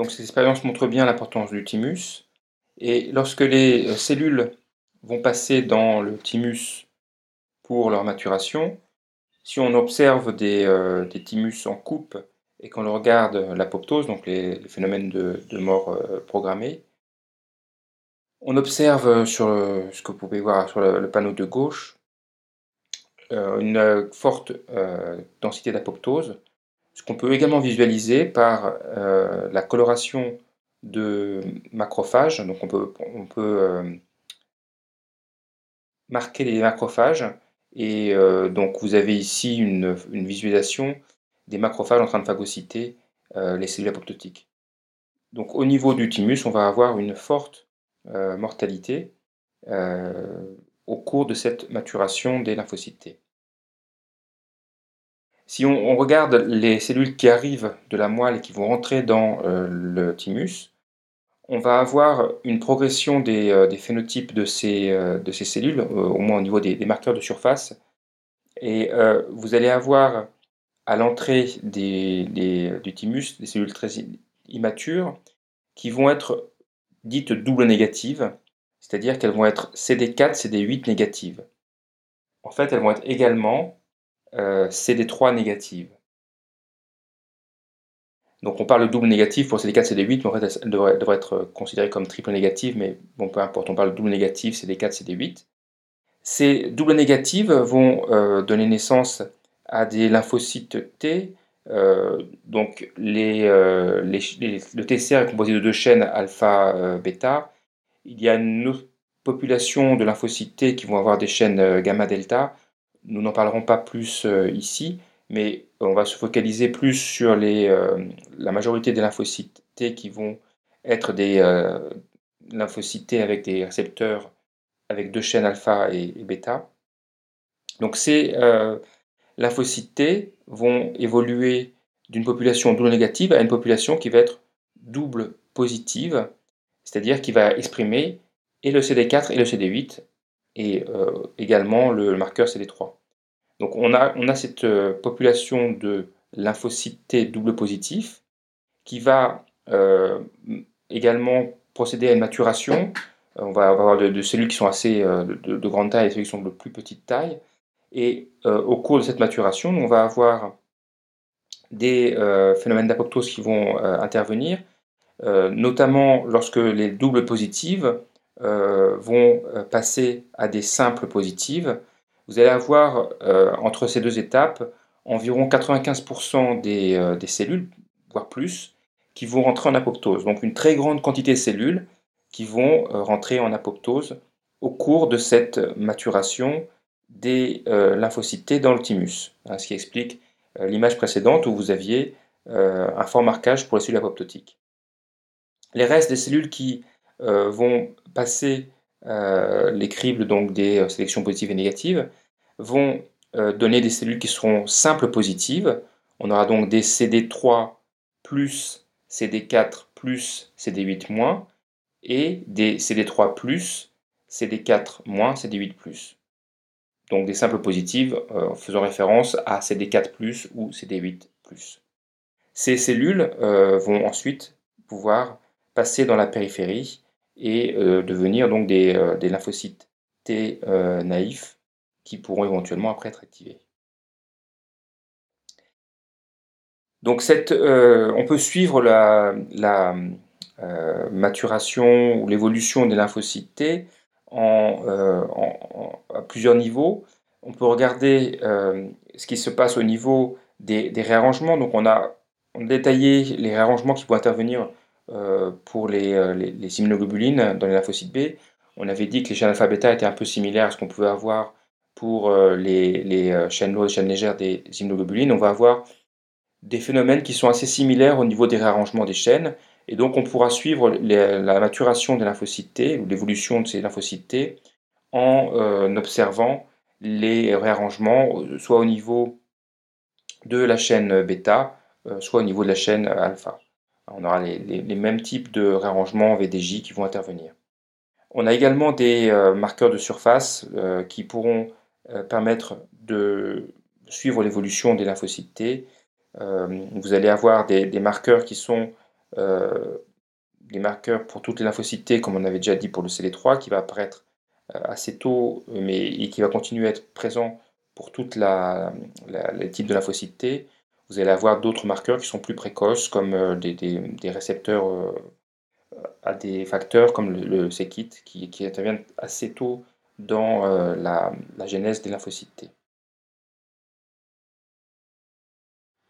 Donc ces expériences montrent bien l'importance du thymus. Et lorsque les cellules vont passer dans le thymus pour leur maturation, si on observe des, euh, thymus en coupe et qu'on regarde l'apoptose, donc les, phénomènes de, mort euh, programmée, on observe sur ce que vous pouvez voir sur le, panneau de gauche euh, une forte densité d'apoptose, ce qu'on peut également visualiser par la coloration de macrophages. Donc on peut, peut marquer les macrophages et euh, donc vous avez ici une, visualisation des macrophages en train de phagocyter euh, les cellules apoptotiques. Donc au niveau du thymus, on va avoir une forte euh, mortalité au cours de cette maturation des lymphocytes T. Si on, regarde les cellules qui arrivent de la moelle et qui vont rentrer dans le thymus, on va avoir une progression des, euh, phénotypes de ces, euh, cellules, euh, au moins au niveau des, marqueurs de surface. Et vous allez avoir à l'entrée du thymus des cellules très immatures qui vont être dites double négatives, c'est-à-dire qu'elles vont être CD4, CD8 négatives. En fait, elles vont être également CD3 négatives. Donc on parle de double négatif pour CD4, CD8, mais en fait elle devrait, être considérée comme triple négative, mais bon, peu importe, on parle de double négatif, CD4, CD8. Ces doubles négatives vont euh, donner naissance à des lymphocytes T. Euh, donc euh, le TCR est composé de deux chaînes alpha-bêta. Il y a une population de lymphocytes T qui vont avoir des chaînes gamma-delta. Nous n'en parlerons pas plus ici mais on va se focaliser plus sur euh, la majorité des lymphocytes T qui vont être des euh, lymphocytes T avec des récepteurs avec deux chaînes alpha et, bêta. Donc ces euh, lymphocytes T vont évoluer d'une population double négative à une population qui va être double positive, c'est-à-dire qui va exprimer et le CD4 et le CD8 et également le marqueur CD3. Donc on a, on a cette euh, population de lymphocytes T double positif qui va euh, également procéder à une maturation. Euh, on va avoir de, cellules qui sont assez de, grande taille et cellules qui sont de plus petite taille. Et au cours de cette maturation, on va avoir des phénomènes d'apoptose qui vont intervenir, notamment lorsque les doubles positives vont passer à des simples positives vous allez avoir euh, entre ces deux étapes environ 95% euh, des, cellules, voire plus, qui vont rentrer en apoptose. Donc une très grande quantité de cellules qui vont euh, rentrer en apoptose au cours de cette maturation des lymphocytes T dans le thymus, hein, ce qui explique l'image précédente où vous aviez un fort marquage pour les cellules apoptotiques. Les restes des cellules qui vont passer les cribles des sélections positives et négatives vont euh, donner des cellules qui seront simples positives. On aura donc des CD3 plus CD4 plus CD8 moins et des CD3 plus CD4 moins CD8 plus. Donc des simples positives euh, faisant référence à CD4 plus ou CD8 plus. Ces cellules euh, vont ensuite pouvoir passer dans la périphérie et devenir donc des, des lymphocytes T naïfs qui pourront éventuellement après être activés. Donc cette, euh, on peut suivre la, euh, maturation ou l'évolution des lymphocytes T euh, à plusieurs niveaux. On peut regarder ce qui se passe au niveau des, réarrangements. Donc on a, détaillé les réarrangements qui vont intervenir pour les, les, immunoglobulines dans les lymphocytes B. On avait dit que les chaînes alpha-bêta étaient un peu similaires à ce qu'on pouvait avoir pour euh, les, euh, chaînes lourdes et chaînes légères des immunoglobulines, on va avoir des phénomènes qui sont assez similaires au niveau des réarrangements des chaînes. Et donc on pourra suivre la maturation des lymphocytes T ou l'évolution de ces lymphocytes T en euh, observant les réarrangements soit au niveau de la chaîne bêta, soit au niveau de la chaîne alpha. On aura les, mêmes types de réarrangements VDJ qui vont intervenir. On a également des marqueurs de surface qui pourront euh, permettre de suivre l'évolution des lymphocytes. Euh, vous allez avoir des, marqueurs qui sont des marqueurs pour toutes les lymphocytes comme on avait déjà dit pour le CD3, qui va apparaître assez tôt, mais et qui va continuer à être présent pour tous les types de lymphocytes. Vous allez avoir d'autres marqueurs qui sont plus précoces, comme des, récepteurs à des facteurs comme le, le qui, interviennent assez tôt dans la, la genèse des lymphocytes T.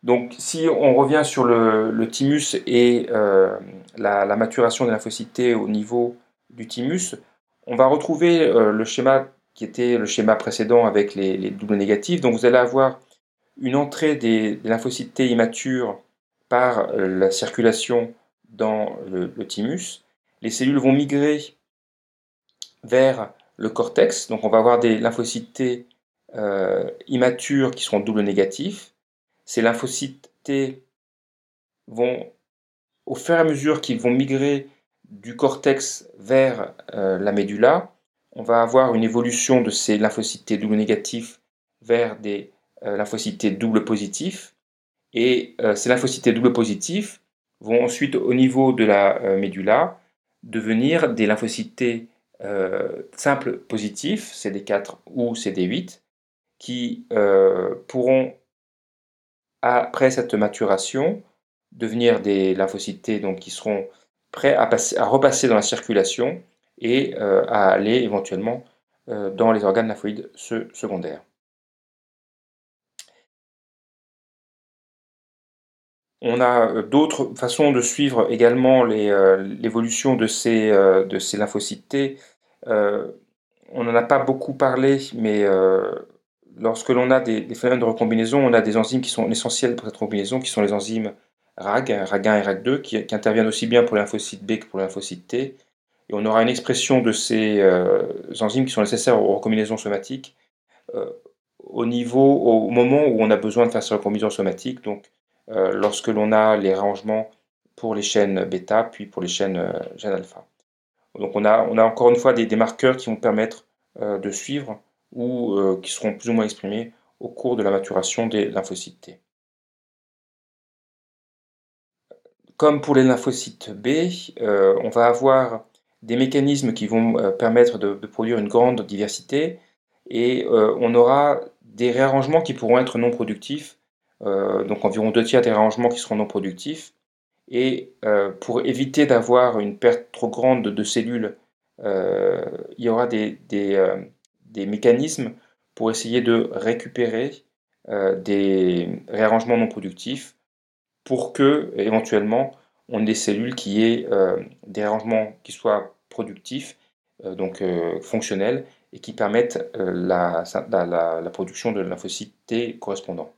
Donc, si on revient sur le, thymus et euh, la, maturation des lymphocytes T au niveau du thymus, on va retrouver euh, le schéma qui était le schéma précédent avec les, doubles négatifs. Donc, vous allez avoir une entrée des, lymphocytes T immatures par euh, la circulation dans le, thymus. Les cellules vont migrer vers le cortex. Donc, on va avoir des lymphocytes T immatures qui seront doubles négatifs ces lymphocytes vont, au fur et à mesure qu'ils vont migrer du cortex vers euh, la médula, on va avoir une évolution de ces lymphocytes double négatifs vers des euh, lymphocytes T double positifs. Et euh, ces lymphocytes double positifs vont ensuite, au niveau de la médula, devenir des lymphocytes simples positifs, CD4 ou CD8, qui pourront après cette maturation, devenir des lymphocytes donc, qui seront prêts à, passer, à repasser dans la circulation et euh, à aller éventuellement euh, dans les organes lymphoïdes secondaires. On a euh, d'autres façons de suivre également l'évolution de, ces, de ces lymphocytes T. on n'en a pas beaucoup parlé, mais lorsque l'on a des, phénomènes de recombinaison, on a des enzymes qui sont essentielles pour cette recombinaison, qui sont les enzymes RAG, RAG1 et RAG2, qui, interviennent aussi bien pour les lymphocytes B que pour les lymphocytes T. Et on aura une expression de ces euh, enzymes qui sont nécessaires aux recombinaisons somatiques euh, au niveau, au moment où on a besoin de faire ces recombinaisons somatiques, euh, lorsque l'on a les rangements pour les chaînes bêta, puis pour les chaînes gènes alpha. Donc on a, encore une fois des, marqueurs qui vont permettre de suivre ou euh, qui seront plus ou moins exprimés au cours de la maturation des lymphocytes T. Comme pour les lymphocytes B, euh, on va avoir des mécanismes qui vont euh, permettre de, produire une grande diversité et on aura des réarrangements qui pourront être non productifs, donc environ deux tiers des réarrangements qui seront non productifs. Et pour éviter d'avoir une perte trop grande de, cellules, il y aura des, mécanismes pour essayer de récupérer euh, des réarrangements non productifs pour que, éventuellement, on ait des cellules qui aient euh, des réarrangements qui soient productifs, euh, donc fonctionnels, et qui permettent la, production de lymphocytes T correspondants.